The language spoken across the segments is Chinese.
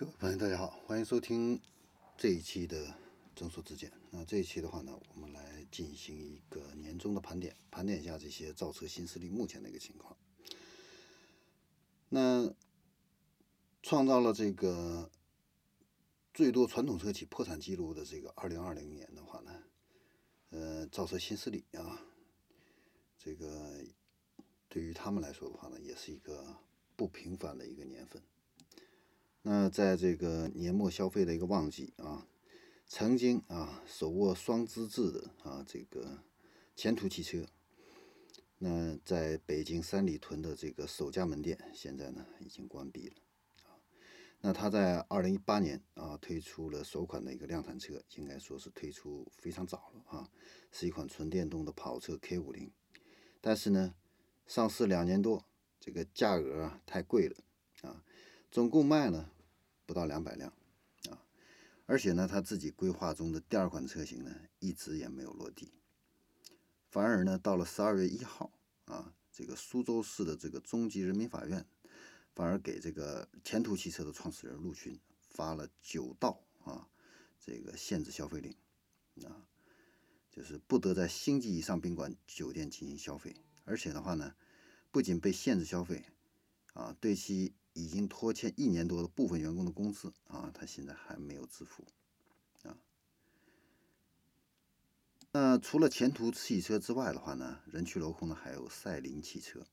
各位朋友，大家好，欢迎收听这一期的增速之见。那这一期的话呢，我们来进行一个年终的盘点，盘点一下这些造车新势力目前的一个情况。那创造了这个最多传统车企破产记录的这个二零二零年的话呢，呃，造车新势力啊，这个对于他们来说的话呢，也是一个不平凡的一个年份。那在这个年末消费的一个旺季啊，曾经啊手握双资质的啊这个前途汽车，那在北京三里屯的这个首家门店现在呢已经关闭了啊。那他在二零一八年啊推出了首款的一个量产车，应该说是推出非常早了啊，是一款纯电动的跑车 K 五零，但是呢上市两年多，这个价格啊太贵了啊。总共卖了不到两百辆啊，而且呢，他自己规划中的第二款车型呢，一直也没有落地，反而呢，到了十二月一号啊，这个苏州市的这个中级人民法院，反而给这个前途汽车的创始人陆群发了九道啊，这个限制消费令啊，就是不得在星级以上宾馆、酒店进行消费，而且的话呢，不仅被限制消费啊，对其。已经拖欠一年多的部分员工的工资啊，他现在还没有支付啊。那除了前途汽车之外的话呢，人去楼空的还有赛麟汽车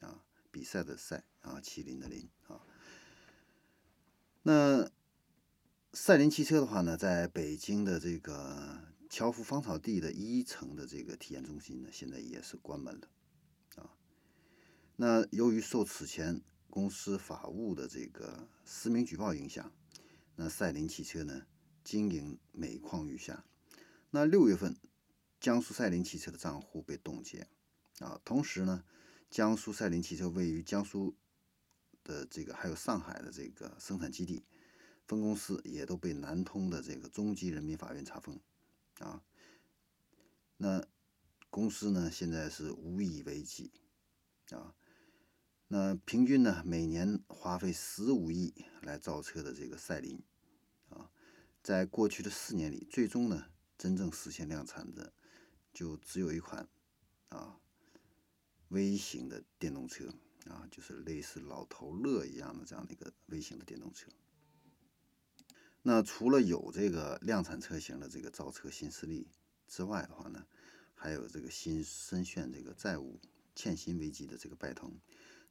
啊，比赛的赛啊，麒麟的麟啊。那赛麟汽车的话呢，在北京的这个侨福芳草地的一层的这个体验中心呢，现在也是关门了啊。那由于受此前公司法务的这个实名举报影响，那赛麟汽车呢经营每况愈下。那六月份，江苏赛麟汽车的账户被冻结啊。同时呢，江苏赛麟汽车位于江苏的这个还有上海的这个生产基地分公司也都被南通的这个中级人民法院查封啊。那公司呢现在是无以为继啊。那平均呢，每年花费十五亿来造车的这个赛麟，啊，在过去的四年里，最终呢，真正实现量产的就只有一款啊微型的电动车啊，就是类似老头乐一样的这样的一个微型的电动车。那除了有这个量产车型的这个造车新势力之外的话呢，还有这个新深陷这个债务欠薪危机的这个拜腾。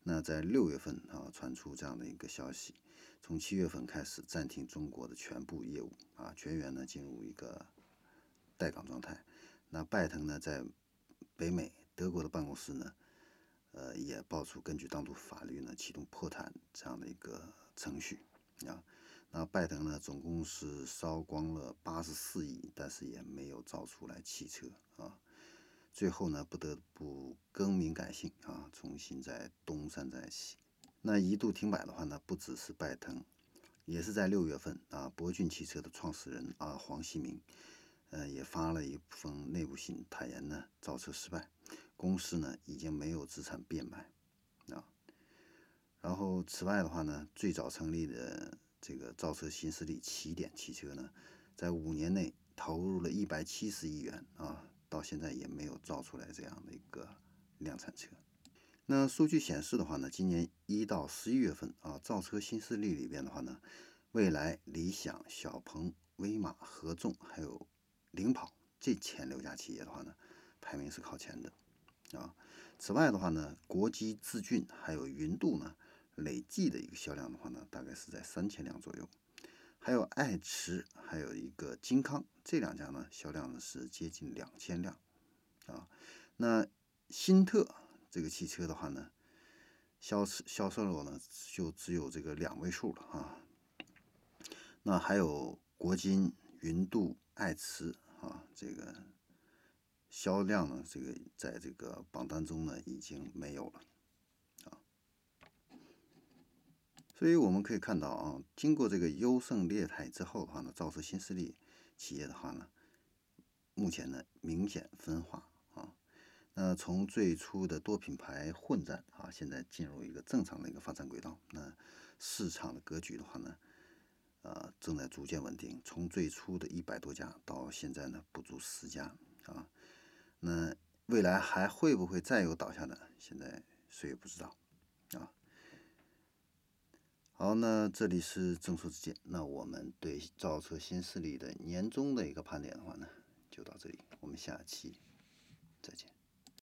那在六月份啊，传出这样的一个消息，从七月份开始暂停中国的全部业务啊，全员呢进入一个待岗状态。那拜腾呢在北美德国的办公室呢，呃，也爆出根据当地法律呢启动破产这样的一个程序啊。那拜腾呢总共是烧光了八十四亿，但是也没有造出来汽车啊。最后呢，不得不更名改姓啊，重新再东山再起。那一度停摆的话呢，不只是拜腾，也是在六月份啊，博骏汽车的创始人啊黄锡明，呃，也发了一封内部信，坦言呢造车失败，公司呢已经没有资产变卖啊。然后此外的话呢，最早成立的这个造车新势力起点汽车呢，在五年内投入了一百七十亿元啊。到现在也没有造出来这样的一个量产车。那数据显示的话呢，今年一到十一月份啊，造车新势力里边的话呢，蔚来、理想、小鹏、威马、合众还有领跑这前六家企业的话呢，排名是靠前的啊。此外的话呢，国机、智骏还有云度呢，累计的一个销量的话呢，大概是在三千辆左右。还有爱驰，还有一个金康，这两家呢销量呢是接近两千辆啊。那新特这个汽车的话呢，销销售额呢就只有这个两位数了啊。那还有国金、云度、爱驰啊，这个销量呢，这个在这个榜单中呢已经没有了。所以我们可以看到啊，经过这个优胜劣汰之后的话呢，造车新势力企业的话呢，目前呢明显分化啊。那从最初的多品牌混战啊，现在进入一个正常的一个发展轨道。那市场的格局的话呢，呃，正在逐渐稳定，从最初的一百多家到现在呢不足十家啊。那未来还会不会再有倒下的？现在谁也不知道啊。好，那这里是正说之见。那我们对造车新势力的年终的一个盘点的话呢，就到这里。我们下期再见。